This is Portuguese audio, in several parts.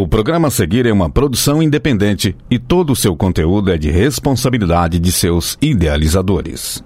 O programa a seguir é uma produção independente e todo o seu conteúdo é de responsabilidade de seus idealizadores.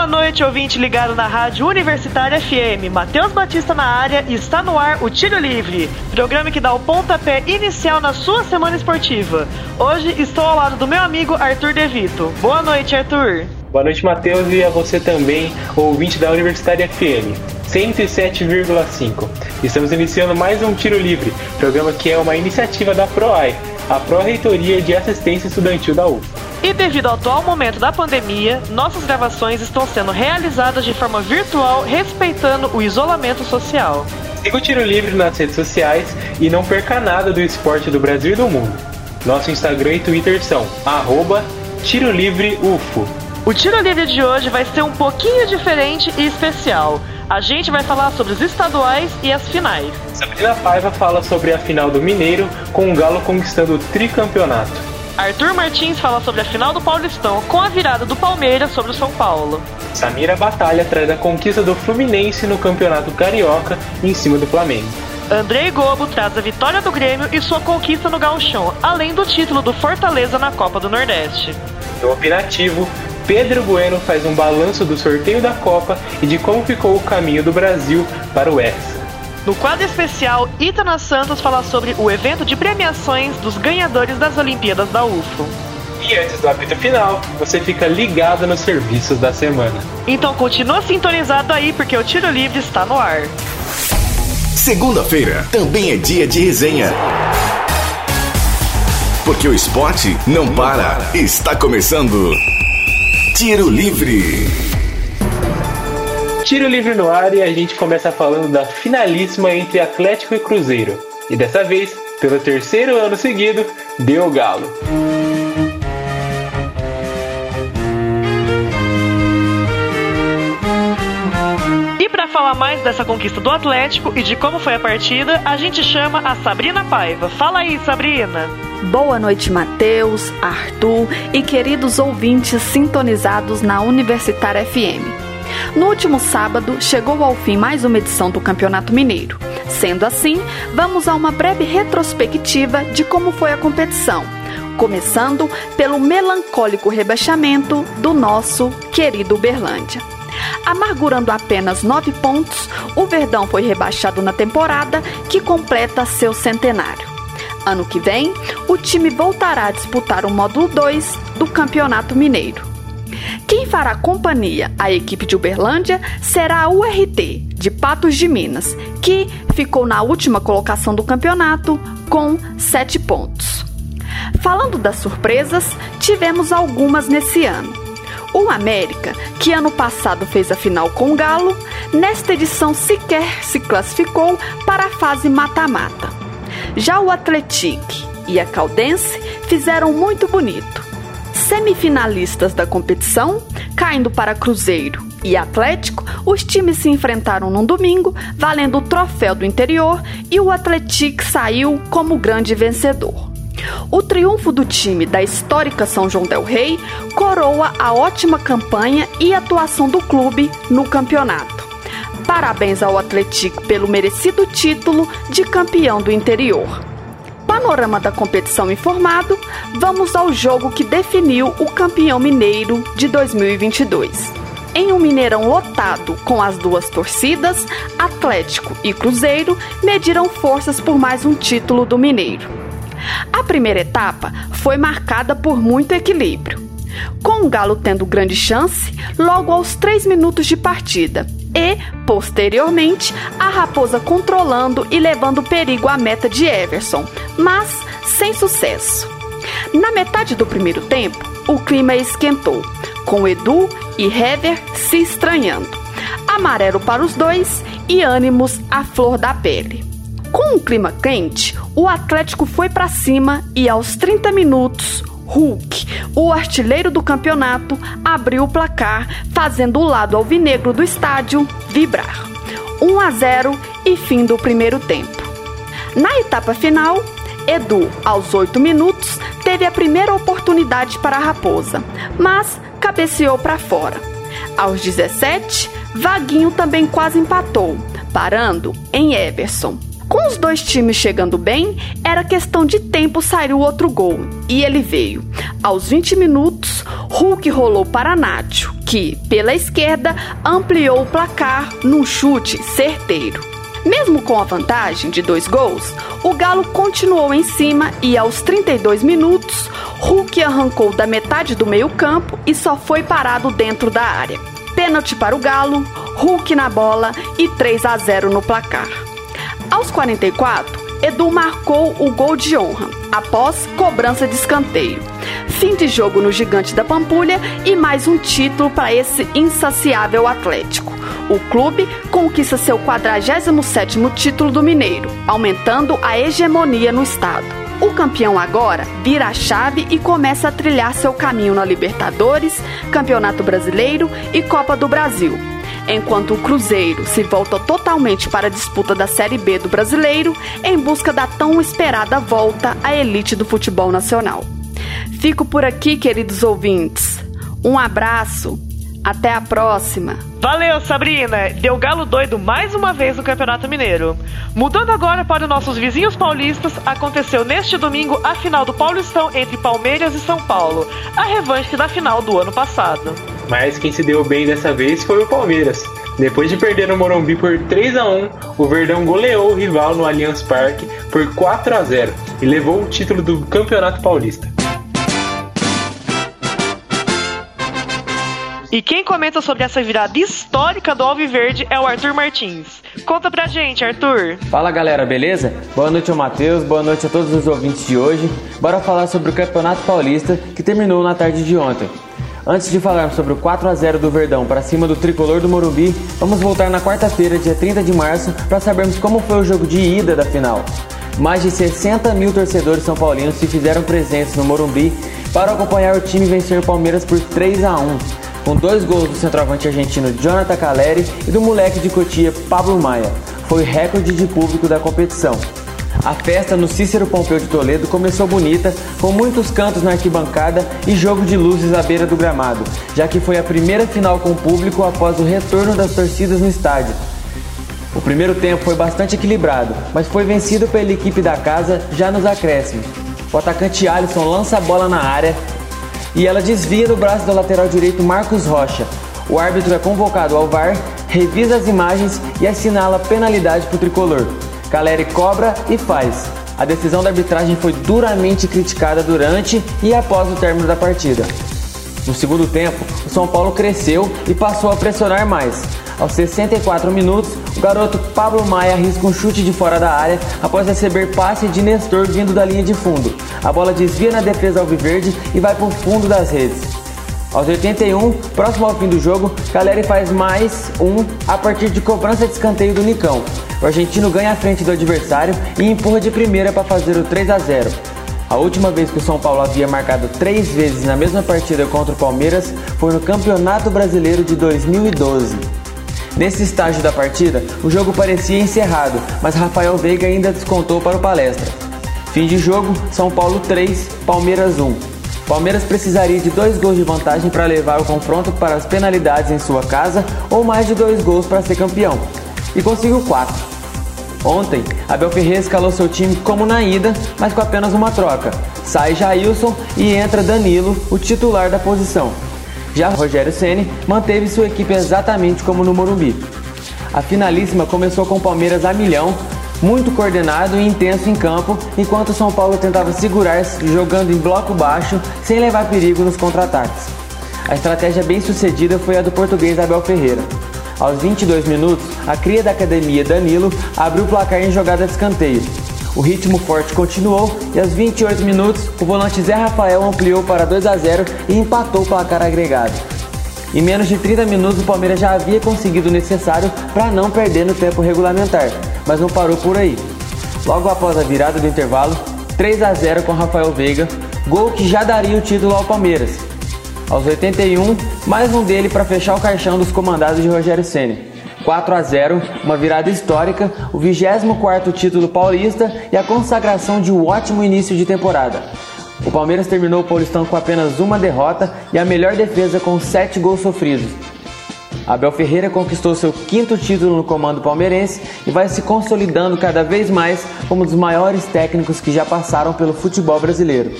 Boa noite, ouvinte ligado na Rádio Universitária FM. Matheus Batista na área e está no ar o Tiro Livre, programa que dá o pontapé inicial na sua semana esportiva. Hoje estou ao lado do meu amigo Arthur Devito. Boa noite, Arthur. Boa noite, Matheus, e a você também, ouvinte da Universitária FM. 107,5. Estamos iniciando mais um Tiro Livre, programa que é uma iniciativa da PROAI, a Pró-Reitoria de Assistência Estudantil da UF. E devido ao atual momento da pandemia, nossas gravações estão sendo realizadas de forma virtual, respeitando o isolamento social. Siga o Tiro Livre nas redes sociais e não perca nada do esporte do Brasil e do mundo. Nosso Instagram e Twitter são arroba Tiro Livre UFO. O Tiro Livre de hoje vai ser um pouquinho diferente e especial. A gente vai falar sobre os estaduais e as finais. Sabrina Paiva fala sobre a final do Mineiro, com o Galo conquistando o tricampeonato. Arthur Martins fala sobre a final do Paulistão, com a virada do Palmeiras sobre o São Paulo. Samira Batalha traz a conquista do Fluminense no Campeonato Carioca em cima do Flamengo. Andrei Gobo traz a vitória do Grêmio e sua conquista no Gauchão, além do título do Fortaleza na Copa do Nordeste. No Opinativo, Pedro Bueno faz um balanço do sorteio da Copa e de como ficou o caminho do Brasil para o Hexa. No quadro especial, Itana Santos fala sobre o evento de premiações dos ganhadores das Olimpíadas da UFO. E antes do apito final, você fica ligado nos serviços da semana. Então continua sintonizado aí porque o Tiro Livre está no ar. Segunda-feira também é dia de resenha. Porque o esporte não para. Está começando. Tiro Livre. Tiro livre no ar e a gente começa falando da finalíssima entre Atlético e Cruzeiro. E dessa vez, pelo terceiro ano seguido, deu galo. E para falar mais dessa conquista do Atlético e de como foi a partida, a gente chama a Sabrina Paiva. Fala aí, Sabrina. Boa noite, Matheus, Arthur e queridos ouvintes sintonizados na Universitária FM. No último sábado, chegou ao fim mais uma edição do Campeonato Mineiro. Sendo assim, vamos a uma breve retrospectiva de como foi a competição, começando pelo melancólico rebaixamento do nosso querido Uberlândia. Amargurando apenas nove pontos, o Verdão foi rebaixado na temporada que completa seu centenário. Ano que vem, o time voltará a disputar o módulo 2 do Campeonato Mineiro. Quem fará companhia à equipe de Uberlândia será a URT, de Patos de Minas, que ficou na última colocação do campeonato com 7 pontos. Falando das surpresas, tivemos algumas nesse ano. O América, que ano passado fez a final com o Galo, nesta edição sequer se classificou para a fase mata-mata. Já o Atletique e a Caldense fizeram muito bonito. Semifinalistas da competição, caindo para Cruzeiro e Atlético, os times se enfrentaram num domingo, valendo o troféu do interior e o Atletique saiu como grande vencedor. O triunfo do time da histórica São João Del Rei coroa a ótima campanha e atuação do clube no campeonato. Parabéns ao Atlético pelo merecido título de campeão do interior. Panorama da competição informado, vamos ao jogo que definiu o campeão mineiro de 2022. Em um Mineirão lotado com as duas torcidas, Atlético e Cruzeiro mediram forças por mais um título do Mineiro. A primeira etapa foi marcada por muito equilíbrio, com o Galo tendo grande chance logo aos 3 minutos de partida e, posteriormente, a Raposa controlando e levando perigo à meta de Everson, mas sem sucesso. Na metade do primeiro tempo, o clima esquentou, com Edu e Hever se estranhando. Amarelo para os dois e ânimos à flor da pele. Com o clima quente, o Atlético foi para cima e aos 30 minutos, Hulk, o artilheiro do campeonato, abriu o placar, fazendo o lado alvinegro do estádio vibrar. 1 a 0 e fim do primeiro tempo. Na etapa final, Edu, aos 8 minutos, teve a primeira oportunidade para a Raposa, mas cabeceou para fora. Aos 17, Vaguinho também quase empatou, parando em Everson. Com os dois times chegando bem, era questão de tempo sair o outro gol. E ele veio. Aos 20 minutos, Hulk rolou para Nacho, que, pela esquerda, ampliou o placar num chute certeiro. Mesmo com a vantagem de dois gols, o Galo continuou em cima e aos 32 minutos, Hulk arrancou da metade do meio-campo e só foi parado dentro da área. Pênalti para o Galo, Hulk na bola e 3 a 0 no placar. Aos 44, Edu marcou o gol de honra, após cobrança de escanteio. Fim de jogo no Gigante da Pampulha e mais um título para esse insaciável Atlético. O clube conquista seu 47º título do Mineiro, aumentando a hegemonia no estado. O campeão agora vira a chave e começa a trilhar seu caminho na Libertadores, Campeonato Brasileiro e Copa do Brasil. Enquanto o Cruzeiro se volta totalmente para a disputa da Série B do Brasileiro em busca da tão esperada volta à elite do futebol nacional. Fico por aqui, queridos ouvintes. Um abraço até a próxima. Valeu, Sabrina! Deu galo doido mais uma vez no Campeonato Mineiro. Mudando agora para os nossos vizinhos paulistas, aconteceu neste domingo a final do Paulistão entre Palmeiras e São Paulo, a revanche da final do ano passado. Mas quem se deu bem dessa vez foi o Palmeiras. Depois de perder no Morumbi por 3 a 1, o Verdão goleou o rival no Allianz Parque por 4 a 0 e levou o título do Campeonato Paulista. E quem comenta sobre essa virada histórica do Alviverde é o Arthur Martins. Conta pra gente, Arthur. Fala galera, beleza? Boa noite ao Matheus, boa noite a todos os ouvintes de hoje. Bora falar sobre o Campeonato Paulista que terminou na tarde de ontem. Antes de falar sobre o 4 a 0 do Verdão para cima do tricolor do Morumbi, vamos voltar na quarta-feira, dia 30 de março, para sabermos como foi o jogo de ida da final. Mais de 60 mil torcedores são paulinos se fizeram presentes no Morumbi para acompanhar o time vencer o Palmeiras por 3 a 1 com dois gols do centroavante argentino Jonathan Caleri e do moleque de Cotia Pablo Maia. Foi recorde de público da competição. A festa no Cícero Pompeu de Toledo começou bonita, com muitos cantos na arquibancada e jogo de luzes à beira do gramado, já que foi a primeira final com público após o retorno das torcidas no estádio. O primeiro tempo foi bastante equilibrado, mas foi vencido pela equipe da casa já nos acréscimos. O atacante Alisson lança a bola na área e ela desvia do braço do lateral direito Marcos Rocha. O árbitro é convocado ao VAR, revisa as imagens e assinala penalidade para o tricolor. Caleri cobra e faz. A decisão da arbitragem foi duramente criticada durante e após o término da partida. No segundo tempo, o São Paulo cresceu e passou a pressionar mais. Aos 64 minutos, o garoto Pablo Maia arrisca um chute de fora da área após receber passe de Nestor vindo da linha de fundo. A bola desvia na defesa alviverde e vai para o fundo das redes. Aos 81, próximo ao fim do jogo, Caleri faz mais um a partir de cobrança de escanteio do Nicão. O argentino ganha a frente do adversário e empurra de primeira para fazer o 3 a 0. A última vez que o São Paulo havia marcado três vezes na mesma partida contra o Palmeiras foi no Campeonato Brasileiro de 2012. Nesse estágio da partida, o jogo parecia encerrado, mas Rafael Veiga ainda descontou para o palestra. Fim de jogo, São Paulo 3, Palmeiras 1. Palmeiras precisaria de dois gols de vantagem para levar o confronto para as penalidades em sua casa ou mais de dois gols para ser campeão. E conseguiu quatro. Ontem, Abel Ferreira escalou seu time como na ida, mas com apenas uma troca. Sai Jailson e entra Danilo, o titular da posição. Já Rogério Ceni manteve sua equipe exatamente como no Morumbi. A finalíssima começou com o Palmeiras a milhão, muito coordenado e intenso em campo, enquanto o São Paulo tentava segurar jogando em bloco baixo, sem levar perigo nos contra-ataques. A estratégia bem sucedida foi a do português Abel Ferreira. Aos 22 minutos, a cria da academia Danilo abriu o placar em jogada de escanteio. O ritmo forte continuou e aos 28 minutos o volante Zé Rafael ampliou para 2 a 0 e empatou o placar agregado. Em menos de 30 minutos o Palmeiras já havia conseguido o necessário para não perder no tempo regulamentar, mas não parou por aí. Logo após a virada do intervalo, 3 a 0 com Rafael Veiga, gol que já daria o título ao Palmeiras. Aos 81, mais um dele para fechar o caixão dos comandados de Rogério Ceni. 4 a 0, uma virada histórica, o 24º título paulista e a consagração de um ótimo início de temporada. O Palmeiras terminou o Paulistão com apenas uma derrota e a melhor defesa com 7 gols sofridos. Abel Ferreira conquistou seu quinto título no comando palmeirense e vai se consolidando cada vez mais como um dos maiores técnicos que já passaram pelo futebol brasileiro.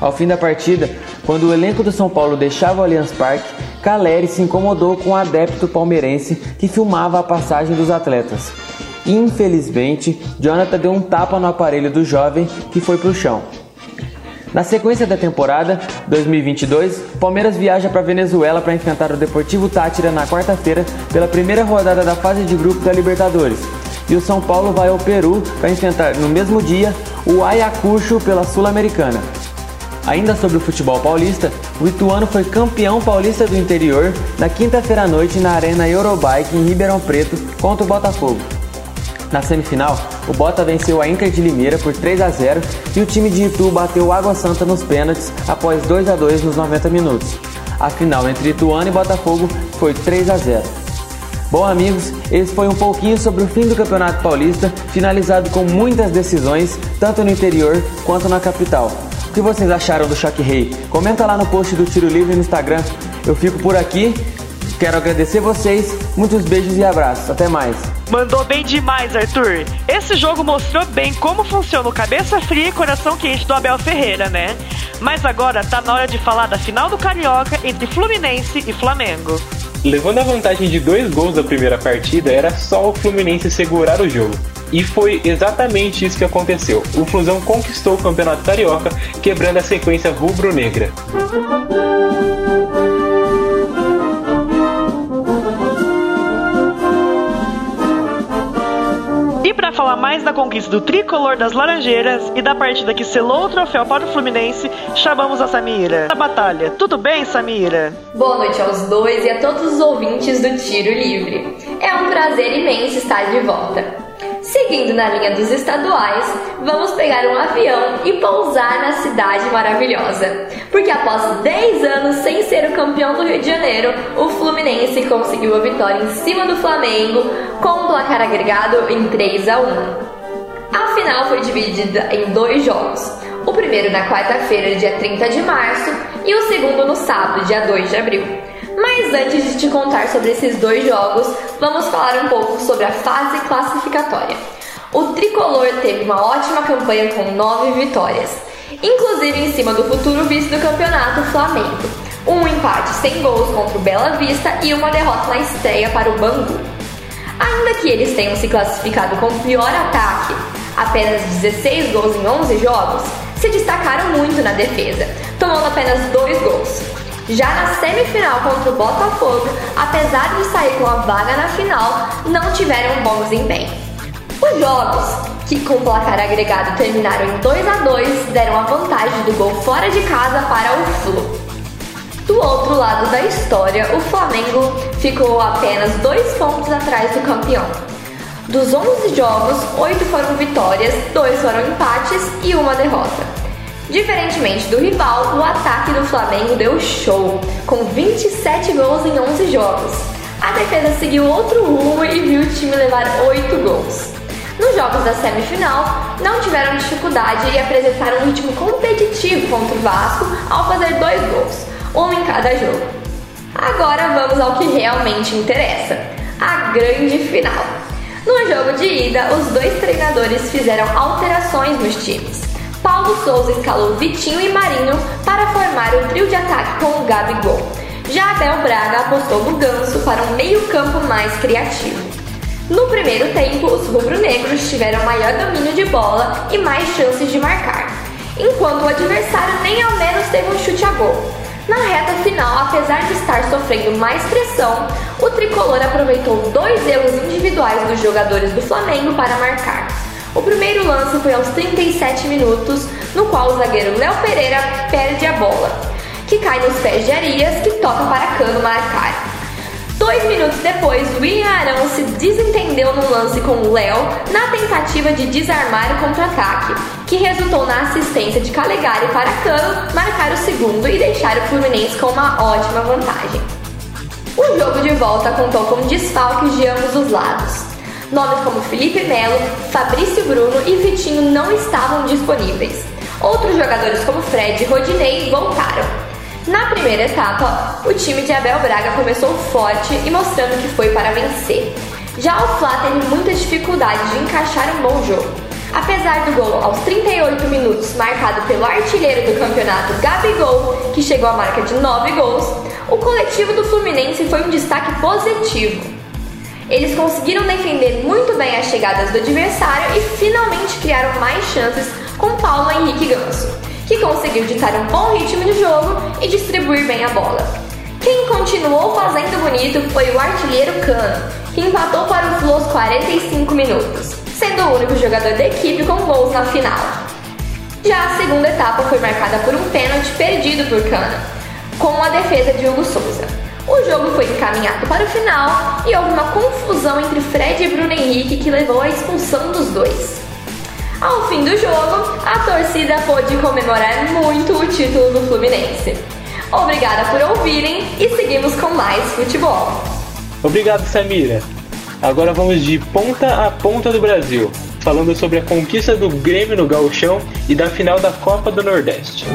Ao fim da partida, quando o elenco do São Paulo deixava o Allianz Parque, Caleri se incomodou com o adepto palmeirense que filmava a passagem dos atletas. Infelizmente, Jonathan deu um tapa no aparelho do jovem que foi para o chão. Na sequência da temporada 2022, Palmeiras viaja para Venezuela para enfrentar o Deportivo Tátira na quarta-feira pela primeira rodada da fase de grupo da Libertadores. E o São Paulo vai ao Peru para enfrentar no mesmo dia o Ayacucho pela Sul-Americana. Ainda sobre o futebol paulista, o Ituano foi campeão paulista do interior na quinta-feira à noite na Arena Eurobike em Ribeirão Preto contra o Botafogo. Na semifinal, o Bota venceu a Inter de Limeira por 3 a 0 e o time de Itu bateu o Água Santa nos pênaltis após 2 a 2 nos 90 minutos. A final entre Ituano e Botafogo foi 3 a 0. Bom, amigos, esse foi um pouquinho sobre o fim do Campeonato Paulista, finalizado com muitas decisões, tanto no interior quanto na capital. Que vocês acharam do Choque Rei? Comenta lá no post do Tiro Livre no Instagram. Eu fico por aqui, quero agradecer vocês, muitos beijos e abraços. Até mais! Mandou bem demais, Arthur. Esse jogo mostrou bem como funciona o cabeça fria e coração quente do Abel Ferreira, né? Mas agora tá na hora de falar da final do Carioca entre Fluminense e Flamengo. Levando a vantagem de dois gols da primeira partida, era só o Fluminense segurar o jogo. E foi exatamente isso que aconteceu. O Flusão conquistou o Campeonato Carioca, quebrando a sequência rubro-negra. Para falar mais da conquista do tricolor das Laranjeiras e da partida que selou o troféu para o Fluminense, chamamos a Samira. A batalha. Tudo bem, Samira? Boa noite aos dois e a todos os ouvintes do Tiro Livre. É um prazer imenso estar de volta. Seguindo na linha dos estaduais, vamos pegar um avião e pousar na cidade maravilhosa. Porque após 10 anos sem ser o campeão do Rio de Janeiro, o Fluminense conseguiu a vitória em cima do Flamengo com um placar agregado em 3 a 1. A final foi dividida em dois jogos. O primeiro na quarta-feira, dia 30 de março, e o segundo no sábado, dia 2 de abril. Mas antes de te contar sobre esses dois jogos, vamos falar um pouco sobre a fase classificatória. O tricolor teve uma ótima campanha com nove vitórias, inclusive em cima do futuro vice do campeonato, Flamengo. Um empate sem gols contra o Bela Vista e uma derrota na estreia para o Bangu. Ainda que eles tenham se classificado com o pior ataque, apenas 16 gols em 11 jogos, se destacaram muito na defesa, tomando apenas dois gols. Já na semifinal contra o Botafogo, apesar de sair com a vaga na final, não tiveram um bom desempenho. Os jogos, que com o placar agregado terminaram em 2 a 2, deram a vantagem do gol fora de casa para o Flu. Do outro lado da história, o Flamengo ficou apenas dois pontos atrás do campeão. Dos 11 jogos, 8 foram vitórias, 2 foram empates e uma derrota. Diferentemente do rival, o ataque do Flamengo deu show, com 27 gols em 11 jogos. A defesa seguiu outro rumo e viu o time levar 8 gols. Nos jogos da semifinal, não tiveram dificuldade e apresentaram um ritmo competitivo contra o Vasco ao fazer dois gols, um em cada jogo. Agora vamos ao que realmente interessa: a grande final. No jogo de ida, os dois treinadores fizeram alterações nos times. Paulo Souza escalou Vitinho e Marinho para formar o trio de ataque com o Gabigol. Já Abel Braga apostou no Ganso para um meio-campo mais criativo. No primeiro tempo, os rubro-negros tiveram maior domínio de bola e mais chances de marcar, enquanto o adversário nem ao menos teve um chute a gol. Na reta final, apesar de estar sofrendo mais pressão, o tricolor aproveitou dois erros individuais dos jogadores do Flamengo para marcar. O primeiro lance foi aos 37 minutos, no qual o zagueiro Léo Pereira perde a bola, que cai nos pés de Arias, que toca para Cano marcar. Dois minutos depois, William Arão se desentendeu no lance com o Léo na tentativa de desarmar o contra-ataque, que resultou na assistência de Calegari para Cano marcar o segundo e deixar o Fluminense com uma ótima vantagem. O jogo de volta contou com desfalques de ambos os lados. Nomes como Felipe Melo, Fabrício Bruno e Vitinho não estavam disponíveis. Outros jogadores como Fred e Rodinei voltaram. Na primeira etapa, o time de Abel Braga começou forte e mostrando que foi para vencer. Já o Fla teve muita dificuldade de encaixar um bom jogo. Apesar do gol aos 38 minutos marcado pelo artilheiro do campeonato Gabigol, que chegou à marca de 9 gols, o coletivo do Fluminense foi um destaque positivo. Eles conseguiram defender muito bem as chegadas do adversário e finalmente criaram mais chances com Paulo Henrique Ganso, que conseguiu ditar um bom ritmo de jogo e distribuir bem a bola. Quem continuou fazendo bonito foi o artilheiro Cano, que empatou para o Flu aos 45 minutos, sendo o único jogador da equipe com gols na final. Já a segunda etapa foi marcada por um pênalti perdido por Cano, com a defesa de Hugo Souza. O jogo foi encaminhado para o final e houve uma confusão entre Fred e Bruno Henrique que levou à expulsão dos dois. Ao fim do jogo, a torcida pôde comemorar muito o título do Fluminense. Obrigada por ouvirem e seguimos com mais futebol. Obrigado, Samira. Agora vamos de ponta a ponta do Brasil, falando sobre a conquista do Grêmio no Gauchão e da final da Copa do Nordeste.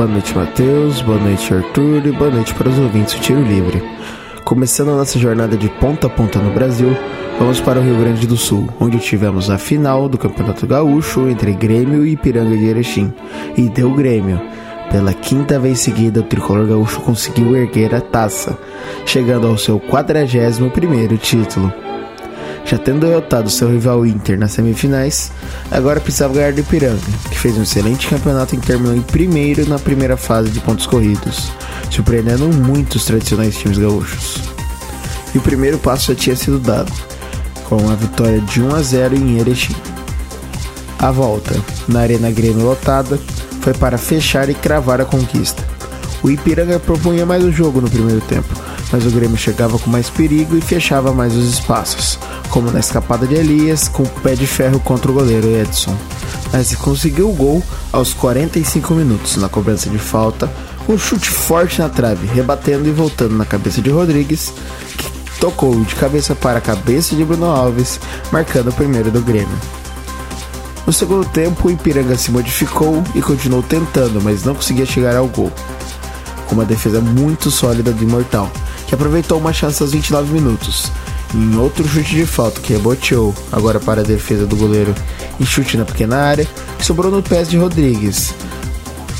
Boa noite, Matheus. Boa noite, Arthur. E boa noite para os ouvintes do Tiro Livre. Começando a nossa jornada de ponta a ponta no Brasil, vamos para o Rio Grande do Sul, onde tivemos a final do Campeonato Gaúcho entre Grêmio e Ipiranga de Erechim. E deu Grêmio. Pela quinta vez seguida, o tricolor gaúcho conseguiu erguer a taça, chegando ao seu 41º título. Já tendo derrotado seu rival Inter nas semifinais, agora precisava ganhar do Ipiranga, que fez um excelente campeonato e terminou em primeiro na primeira fase de pontos corridos, surpreendendo muitos tradicionais times gaúchos. E o primeiro passo já tinha sido dado, com a vitória de 1 a 0 em Erechim. A volta, na Arena Grêmio lotada, foi para fechar e cravar a conquista. O Ipiranga propunha mais o jogo no primeiro tempo, mas o Grêmio chegava com mais perigo e fechava mais os espaços, como na escapada de Elias com o pé de ferro contra o goleiro Edson. Mas conseguiu o gol aos 45 minutos na cobrança de falta, com um chute forte na trave, rebatendo e voltando na cabeça de Rodrigues, que tocou de cabeça para a cabeça de Bruno Alves, marcando o primeiro do Grêmio. No segundo tempo, o Ipiranga se modificou e continuou tentando, mas não conseguia chegar ao gol. Com uma defesa muito sólida do Imortal, que aproveitou uma chance aos 29 minutos, em outro chute de falta que reboteou, agora para a defesa do goleiro, e chute na pequena área, sobrou no pés de Rodrigues.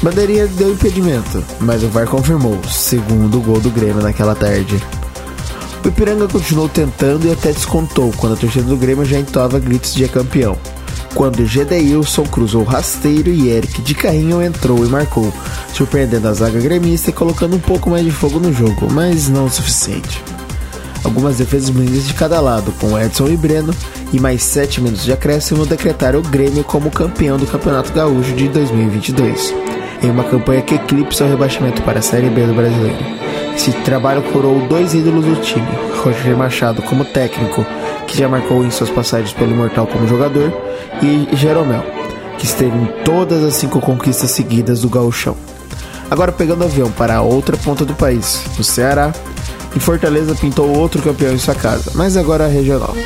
Bandeirinha deu impedimento, mas o VAR confirmou, segundo gol do Grêmio naquela tarde. O Ipiranga continuou tentando e até descontou quando a torcida do Grêmio já entoava gritos de campeão. Quando Gedeilson cruzou rasteiro e Eric de carrinho entrou e marcou, surpreendendo a zaga gremista e colocando um pouco mais de fogo no jogo, mas não o suficiente. Algumas defesas blindas de cada lado, com Edson e Breno, e mais 7 minutos de acréscimo decretaram o Grêmio como campeão do Campeonato Gaúcho de 2022, em uma campanha que eclipsa o rebaixamento para a Série B do Brasileiro. Esse trabalho coroou dois ídolos do time, Roger Machado como técnico, que já marcou em suas passagens pelo Imortal como jogador, e Jeromel, que esteve em todas as cinco conquistas seguidas do gauchão. Agora pegando avião para a outra ponta do país, no Ceará, e Fortaleza pintou outro campeão em sua casa, mas agora a regional.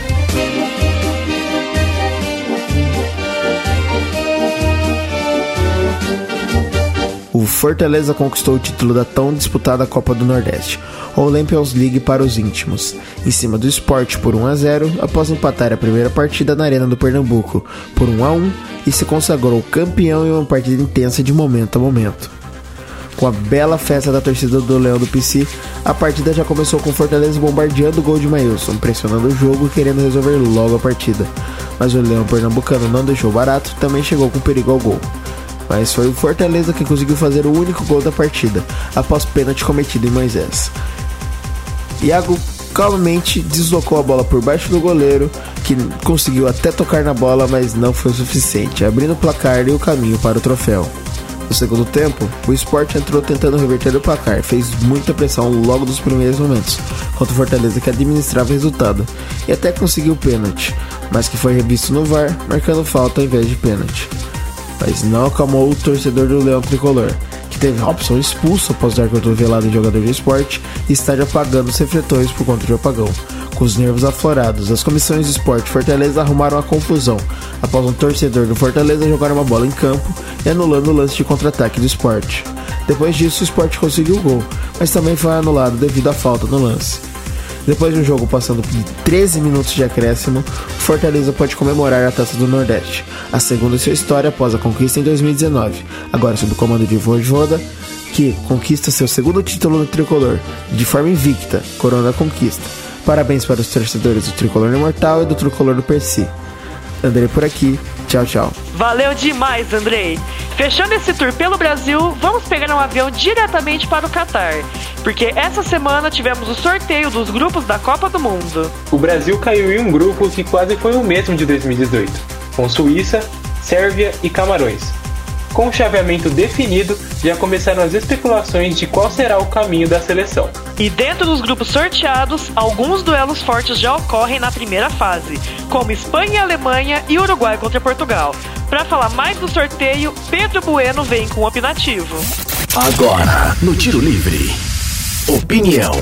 Fortaleza conquistou o título da tão disputada Copa do Nordeste, ou Olympians League para os íntimos, em cima do esporte por 1 a 0 após empatar a primeira partida na Arena do Pernambuco por 1 a 1 e se consagrou campeão em uma partida intensa de momento a momento. Com a bela festa da torcida do Leão do PC, a partida já começou com Fortaleza bombardeando o gol de Mailson, pressionando o jogo e querendo resolver logo a partida. Mas o Leão Pernambucano não deixou barato, também chegou com perigo ao gol. Mas foi o Fortaleza que conseguiu fazer o único gol da partida, após pênalti cometido em Moisés. Iago calmamente deslocou a bola por baixo do goleiro, que conseguiu até tocar na bola, mas não foi o suficiente, abrindo o placar e o caminho para o troféu. No segundo tempo, o Sport entrou tentando reverter o placar, fez muita pressão logo dos primeiros momentos, contra o Fortaleza que administrava o resultado, e até conseguiu o pênalti, mas que foi revisto no VAR, marcando falta ao invés de pênalti. Mas não acalmou o torcedor do Leão Tricolor, que teve Robson expulso após dar cotovelado em jogador de esporte e está apagando os refletores por conta de apagão. Com os nervos aflorados, as comissões de esporte Fortaleza arrumaram a confusão, após um torcedor do Fortaleza jogar uma bola em campo e anulando o lance de contra-ataque do esporte. Depois disso, o esporte conseguiu o gol, mas também foi anulado devido à falta no lance. Depois de um jogo passando por 13 minutos de acréscimo, Fortaleza pode comemorar a Taça do Nordeste, a segunda em sua história após a conquista em 2019, agora sob o comando de Voivoda, que conquista seu segundo título no tricolor, de forma invicta, corona conquista. Parabéns para os torcedores do Tricolor Imortal e do Tricolor do Percy. Andrei por aqui, tchau, tchau. Valeu demais, Andrei. Fechando esse tour pelo Brasil, vamos pegar um avião diretamente para o Catar, porque essa semana tivemos o sorteio dos grupos da Copa do Mundo. O Brasil caiu em um grupo que quase foi o mesmo de 2018, com Suíça, Sérvia e Camarões. Com o chaveamento definido, já começaram as especulações de qual será o caminho da seleção. E dentro dos grupos sorteados, alguns duelos fortes já ocorrem na primeira fase, como Espanha e Alemanha e Uruguai contra Portugal. Para falar mais do sorteio, Pedro Bueno vem com o opinativo. Agora, no Tiro Livre. Opinião.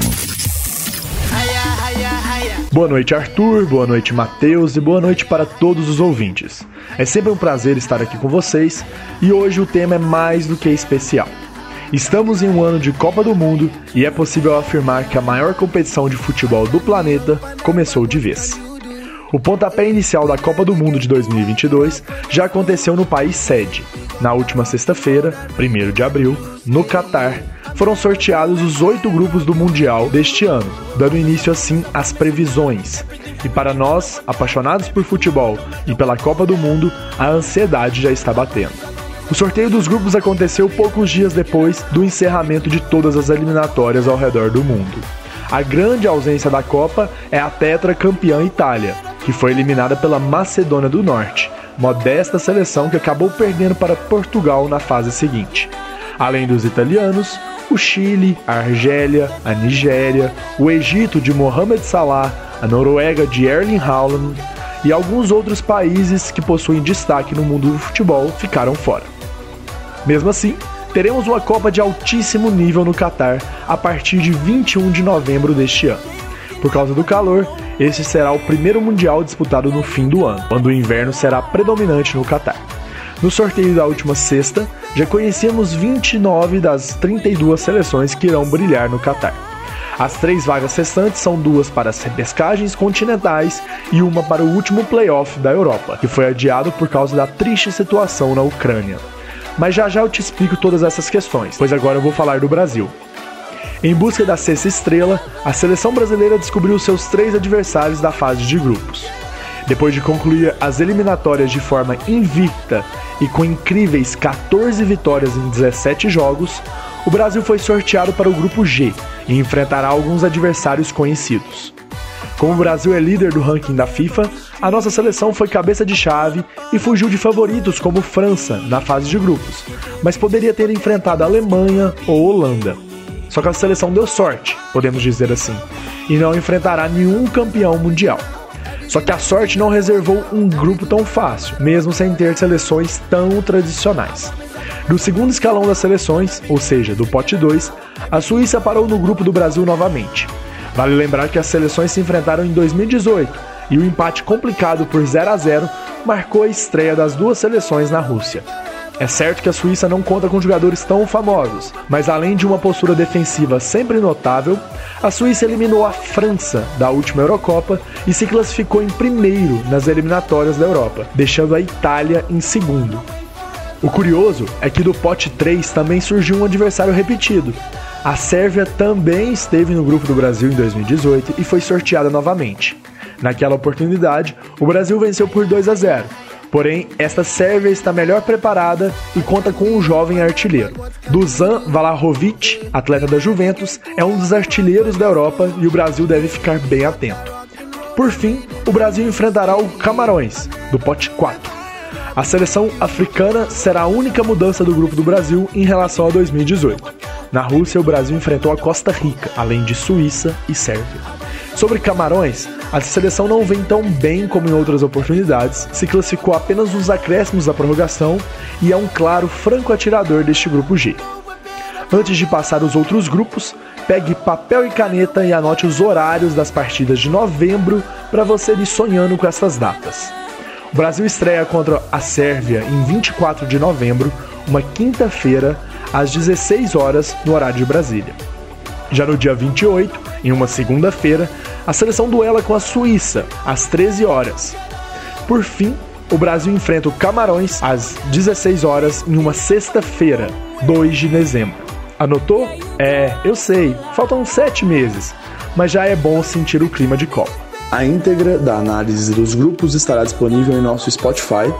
Boa noite, Arthur. Boa noite, Matheus. E boa noite para todos os ouvintes. É sempre um prazer estar aqui com vocês e hoje o tema é mais do que especial. Estamos em um ano de Copa do Mundo e é possível afirmar que a maior competição de futebol do planeta começou de vez. O pontapé inicial da Copa do Mundo de 2022 já aconteceu no país sede. Na última sexta-feira, 1 de abril, no Catar, foram sorteados os oito grupos do Mundial deste ano, dando início assim às previsões. E para nós, apaixonados por futebol e pela Copa do Mundo, a ansiedade já está batendo. O sorteio dos grupos aconteceu poucos dias depois do encerramento de todas as eliminatórias ao redor do mundo. A grande ausência da Copa é a tetra campeã Itália, que foi eliminada pela Macedônia do Norte, modesta seleção que acabou perdendo para Portugal na fase seguinte. Além dos italianos, o Chile, a Argélia, a Nigéria, o Egito de Mohamed Salah, a Noruega de Erling Haaland e alguns outros países que possuem destaque no mundo do futebol ficaram fora. Mesmo assim, teremos uma Copa de altíssimo nível no Catar a partir de 21 de novembro deste ano. Por causa do calor, este será o primeiro Mundial disputado no fim do ano, quando o inverno será predominante no Catar. No sorteio da última sexta, já conhecemos 29 das 32 seleções que irão brilhar no Catar. As três vagas restantes são duas para as repescagens continentais e uma para o último playoff da Europa, que foi adiado por causa da triste situação na Ucrânia. Mas já já eu te explico todas essas questões, pois agora eu vou falar do Brasil. Em busca da sexta estrela, a seleção brasileira descobriu seus três adversários da fase de grupos. Depois de concluir as eliminatórias de forma invicta e com incríveis 14 vitórias em 17 jogos, o Brasil foi sorteado para o grupo G e enfrentará alguns adversários conhecidos. Como o Brasil é líder do ranking da FIFA, a nossa seleção foi cabeça de chave e fugiu de favoritos como França na fase de grupos, mas poderia ter enfrentado Alemanha ou Holanda. Só que a seleção deu sorte, podemos dizer assim, e não enfrentará nenhum campeão mundial. Só que a sorte não reservou um grupo tão fácil, mesmo sem ter seleções tão tradicionais. Do segundo escalão das seleções, ou seja, do pote 2, a Suíça parou no grupo do Brasil novamente. Vale lembrar que as seleções se enfrentaram em 2018 e o empate complicado por 0 a 0 marcou a estreia das duas seleções na Rússia. É certo que a Suíça não conta com jogadores tão famosos, mas além de uma postura defensiva sempre notável, a Suíça eliminou a França da última Eurocopa e se classificou em primeiro nas eliminatórias da Europa, deixando a Itália em segundo. O curioso é que do pote 3 também surgiu um adversário repetido. A Sérvia também esteve no grupo do Brasil em 2018 e foi sorteada novamente. Naquela oportunidade, o Brasil venceu por 2 a 0, Porém, esta Sérvia está melhor preparada e conta com um jovem artilheiro. Dusan Vlahovic, atleta da Juventus, é um dos artilheiros da Europa e o Brasil deve ficar bem atento. Por fim, o Brasil enfrentará o Camarões, do pote 4. A seleção africana será a única mudança do grupo do Brasil em relação a 2018. Na Rússia, o Brasil enfrentou a Costa Rica, além de Suíça e Sérvia. Sobre Camarões, a seleção não vem tão bem como em outras oportunidades, se classificou apenas nos acréscimos da prorrogação e é um claro franco atirador deste grupo G. Antes de passar os outros grupos, pegue papel e caneta e anote os horários das partidas de novembro para você ir sonhando com essas datas. O Brasil estreia contra a Sérvia em 24 de novembro, uma quinta-feira, às 16 horas no horário de Brasília. Já no dia 28, em uma segunda-feira, a seleção duela com a Suíça, às 13 horas. Por fim, o Brasil enfrenta o Camarões às 16 horas em uma sexta-feira, 2 de dezembro. Anotou? É, eu sei, faltam sete meses, mas já é bom sentir o clima de Copa. A íntegra da análise dos grupos estará disponível em nosso Spotify.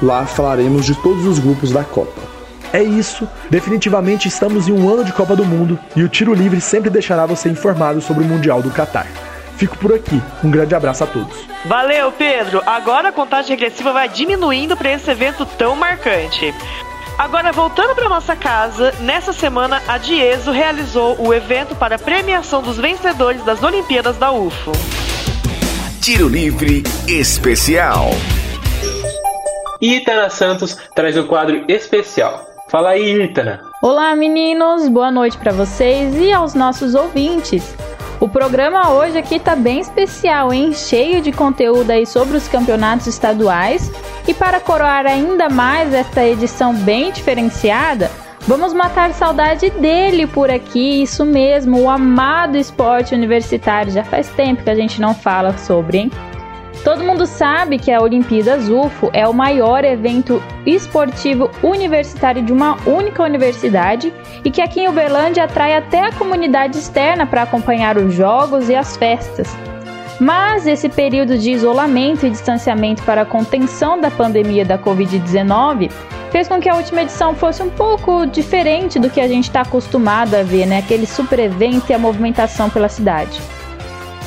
Lá falaremos de todos os grupos da Copa. É isso, definitivamente estamos em um ano de Copa do Mundo e o Tiro Livre sempre deixará você informado sobre o Mundial do Catar. Fico por aqui, um grande abraço a todos. Valeu, Pedro! Agora a contagem regressiva vai diminuindo para esse evento tão marcante. Agora, voltando para nossa casa, nessa semana a Dieso realizou o evento para premiação dos vencedores das Olimpíadas da UFO. Tiro Livre Especial. E Itana Santos traz o quadro especial. Fala aí, Itana. Olá, meninos. Boa noite para vocês e aos nossos ouvintes. O programa hoje aqui tá bem especial, hein? Cheio de conteúdo aí sobre os campeonatos estaduais. E para coroar ainda mais esta edição bem diferenciada, vamos matar saudade dele por aqui, isso mesmo, o amado esporte universitário. Já faz tempo que a gente não fala sobre, hein? Todo mundo sabe que a Olimpíadas UFO é o maior evento esportivo universitário de uma única universidade e que aqui em Uberlândia atrai até a comunidade externa para acompanhar os jogos e as festas. Mas esse período de isolamento e distanciamento para a contenção da pandemia da Covid-19 fez com que a última edição fosse um pouco diferente do que a gente está acostumado a ver, né? Aquele super evento e a movimentação pela cidade.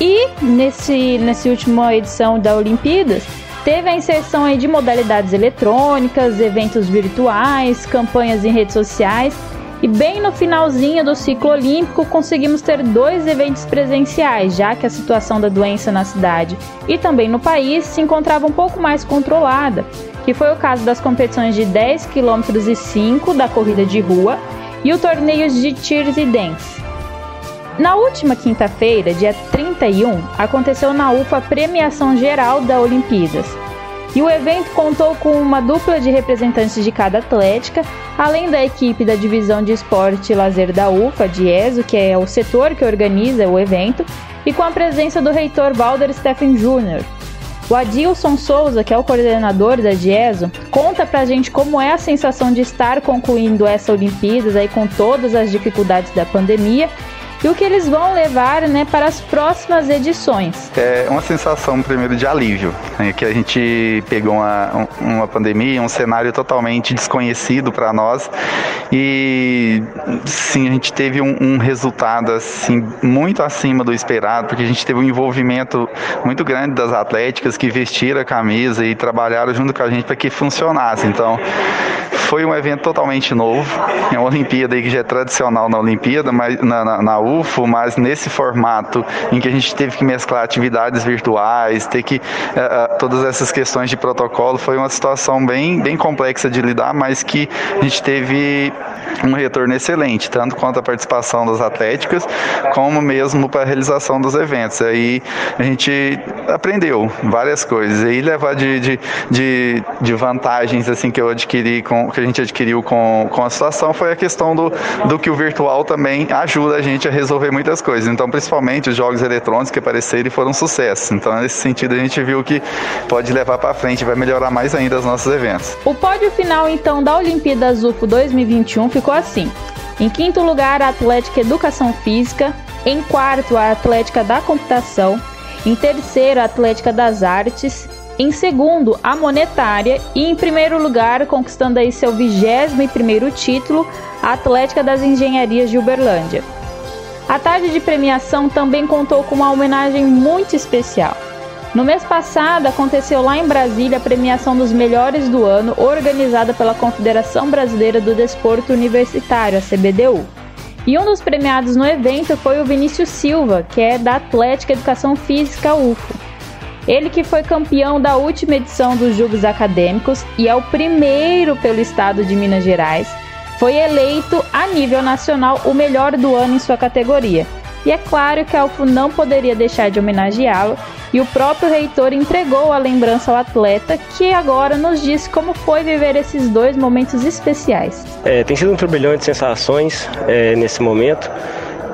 E nesse, nessa última edição da Olimpíadas, teve a inserção aí de modalidades eletrônicas, eventos virtuais, campanhas em redes sociais. E bem no finalzinho do ciclo olímpico conseguimos ter dois eventos presenciais, já que a situação da doença na cidade e também no país se encontrava um pouco mais controlada, que foi o caso das competições de 10 km e 5 da corrida de rua e o torneio de Cheers e Dance. Na última quinta-feira, dia 31, aconteceu na UFA a premiação geral da Olimpíadas. E o evento contou com uma dupla de representantes de cada atlética, além da equipe da divisão de esporte e lazer da UFA, de ESO, que é o setor que organiza o evento, e com a presença do reitor Walder Steffen Jr. O Adilson Souza, que é o coordenador da DIESO, conta pra gente como é a sensação de estar concluindo essa Olimpíadas aí com todas as dificuldades da pandemia e o que eles vão levar né, para as próximas edições. É uma sensação, primeiro, de alívio, né, que a gente pegou uma, uma pandemia, um cenário totalmente desconhecido para nós e sim, a gente teve um, um, resultado assim, muito acima do esperado, porque a gente teve um envolvimento muito grande das atléticas que vestiram a camisa e trabalharam junto com a gente para que funcionasse. Então, foi um evento totalmente novo, é uma Olimpíada que já é tradicional na Olimpíada, mas na, na, na UFO, mas nesse formato em que a gente teve que mesclar atividades virtuais, ter que uh, todas essas questões de protocolo, foi uma situação bem, bem complexa de lidar, mas que a gente teve um retorno excelente, tanto quanto a participação das atléticas, como mesmo para a realização dos eventos. Aí a gente aprendeu várias coisas. E levar de, de, de, de vantagens assim que eu adquiri com que a gente adquiriu com, com a situação foi a questão do, do que o virtual também ajuda a gente a resolver muitas coisas. Então, principalmente os jogos eletrônicos que apareceram e foram um sucesso. Então, nesse sentido, a gente viu que pode levar para frente, vai melhorar mais ainda os nossos eventos. O pódio final, então, da Olimpíadas UFO 2021 ficou assim. Em quinto lugar, a Atlética Educação Física. Em quarto, a Atlética da Computação. Em terceiro, a Atlética das Artes em segundo, a monetária e em primeiro lugar, conquistando aí seu 21º título, a Atlética das Engenharias de Uberlândia. A tarde de premiação também contou com uma homenagem muito especial. No mês passado, aconteceu lá em Brasília a premiação dos melhores do ano, organizada pela Confederação Brasileira do Desporto Universitário, a CBDU. E um dos premiados no evento foi o Vinícius Silva, que é da Atlética Educação Física UFO. Ele que foi campeão da última edição dos Jogos Acadêmicos e é o primeiro pelo estado de Minas Gerais, foi eleito a nível nacional o melhor do ano em sua categoria. E é claro que a UFO não poderia deixar de homenageá-lo, e o próprio reitor entregou a lembrança ao atleta, que agora nos disse como foi viver esses dois momentos especiais. É, tem sido um turbilhão de sensações é, nesse momento,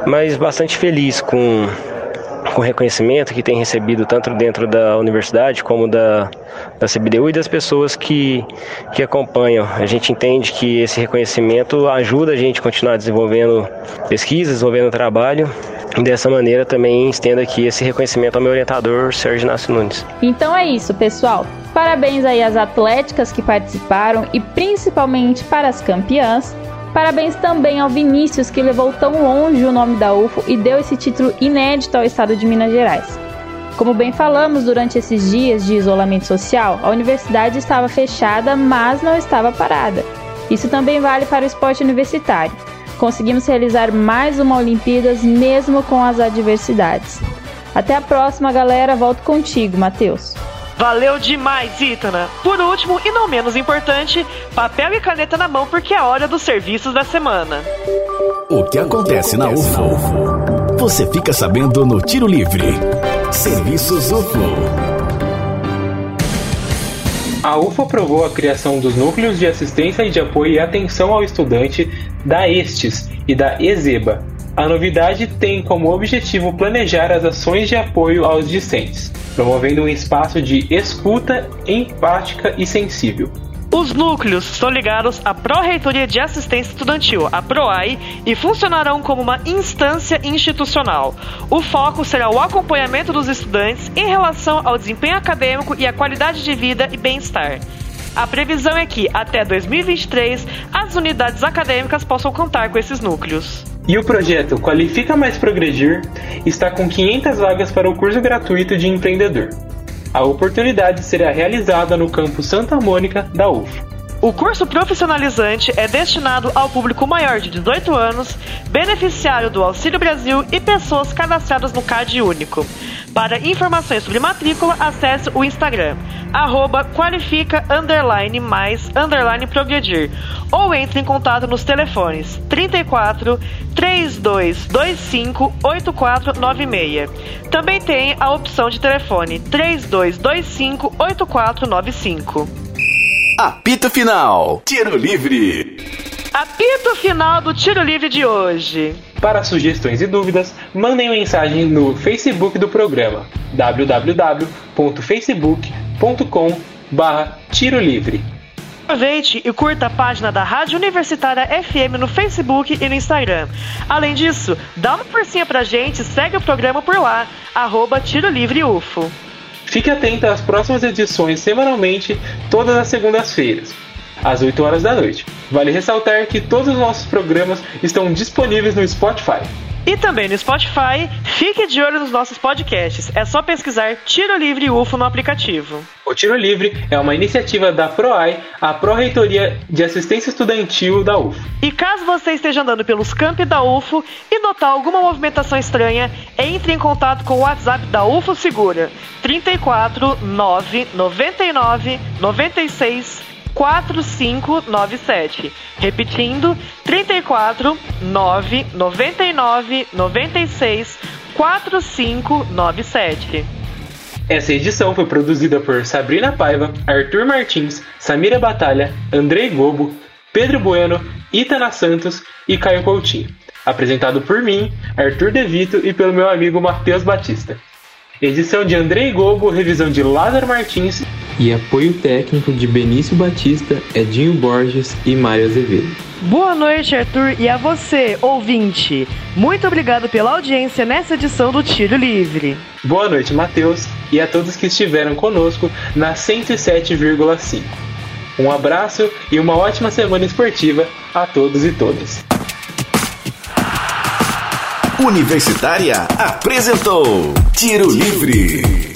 mas bastante feliz com com o reconhecimento que tem recebido tanto dentro da universidade como da, da CBDU e das pessoas que, que acompanham. A gente entende que esse reconhecimento ajuda a gente a continuar desenvolvendo pesquisa, desenvolvendo trabalho dessa maneira também estendo aqui esse reconhecimento ao meu orientador, Sérgio Inácio Nunes. Então é isso, pessoal. Parabéns aí às atléticas que participaram e principalmente para as campeãs. Parabéns também ao Vinícius, que levou tão longe o nome da UFO e deu esse título inédito ao estado de Minas Gerais. Como bem falamos durante esses dias de isolamento social, a universidade estava fechada, mas não estava parada. Isso também vale para o esporte universitário. Conseguimos realizar mais uma Olimpíadas mesmo com as adversidades. Até a próxima, galera. Volto contigo, Matheus. Valeu demais, Itana! Por último, e não menos importante, papel e caneta na mão porque é a hora dos serviços da semana. O que acontece na UFO? Você fica sabendo no Tiro Livre. Serviços UFO. A UFO aprovou a criação dos Núcleos de Assistência e de Apoio e Atenção ao Estudante da ESTES e da EZEBA. A novidade tem como objetivo planejar as ações de apoio aos discentes promovendo um espaço de escuta empática e sensível. Os núcleos são ligados à Pró-Reitoria de Assistência Estudantil, a PROAI, e funcionarão como uma instância institucional. O foco será o acompanhamento dos estudantes em relação ao desempenho acadêmico e à qualidade de vida e bem-estar. A previsão é que, até 2023, as unidades acadêmicas possam contar com esses núcleos. E o projeto Qualifica Mais Progredir está com 500 vagas para o curso gratuito de empreendedor. A oportunidade será realizada no campus Santa Mônica da UF. O curso profissionalizante é destinado ao público maior de 18 anos, beneficiário do Auxílio Brasil e pessoas cadastradas no CAD Único. Para informações sobre matrícula, acesse o Instagram, arroba qualifica underline mais underline progredir ou entre em contato nos telefones 34 3225 8496. Também tem a opção de telefone 3225 8495. Apito Final. Tiro Livre. Apito final do Tiro Livre de hoje. Para sugestões e dúvidas, mandem mensagem no Facebook do programa www.facebook.com Tiro Livre. Aproveite e curta a página da Rádio Universitária FM no Facebook e no Instagram. Além disso, dá uma forcinha pra gente e segue o programa por lá, arroba Tiro Livre UFO. Fique atento às próximas edições semanalmente, todas as segundas-feiras às 8 horas da noite. Vale ressaltar que todos os nossos programas estão disponíveis no Spotify. E também no Spotify, fique de olho nos nossos podcasts. É só pesquisar Tiro Livre UFO no aplicativo. O Tiro Livre é uma iniciativa da PROAI, a Pró-Reitoria de Assistência Estudantil da UFO. E caso você esteja andando pelos campi da UFO e notar alguma movimentação estranha, entre em contato com o WhatsApp da UFO Segura 34 9 99 96 4597. Repetindo, 34 9 99 96 4597. Essa edição foi produzida por Sabrina Paiva, Arthur Martins, Samira Batalha, Andrei Gobo, Pedro Bueno, Itana Santos e Caio Coutinho. Apresentado por mim, Arthur Devito e pelo meu amigo Matheus Batista. Edição de Andrei Gobo, revisão de Lázaro Martins e apoio técnico de Benício Batista, Edinho Borges e Mário Azevedo. Boa noite, Arthur, e a você, ouvinte. Muito obrigado pela audiência nessa edição do Tiro Livre. Boa noite, Matheus, e a todos que estiveram conosco na 107,5. Um abraço e uma ótima semana esportiva a todos e todas. Universitária apresentou Tiro Livre.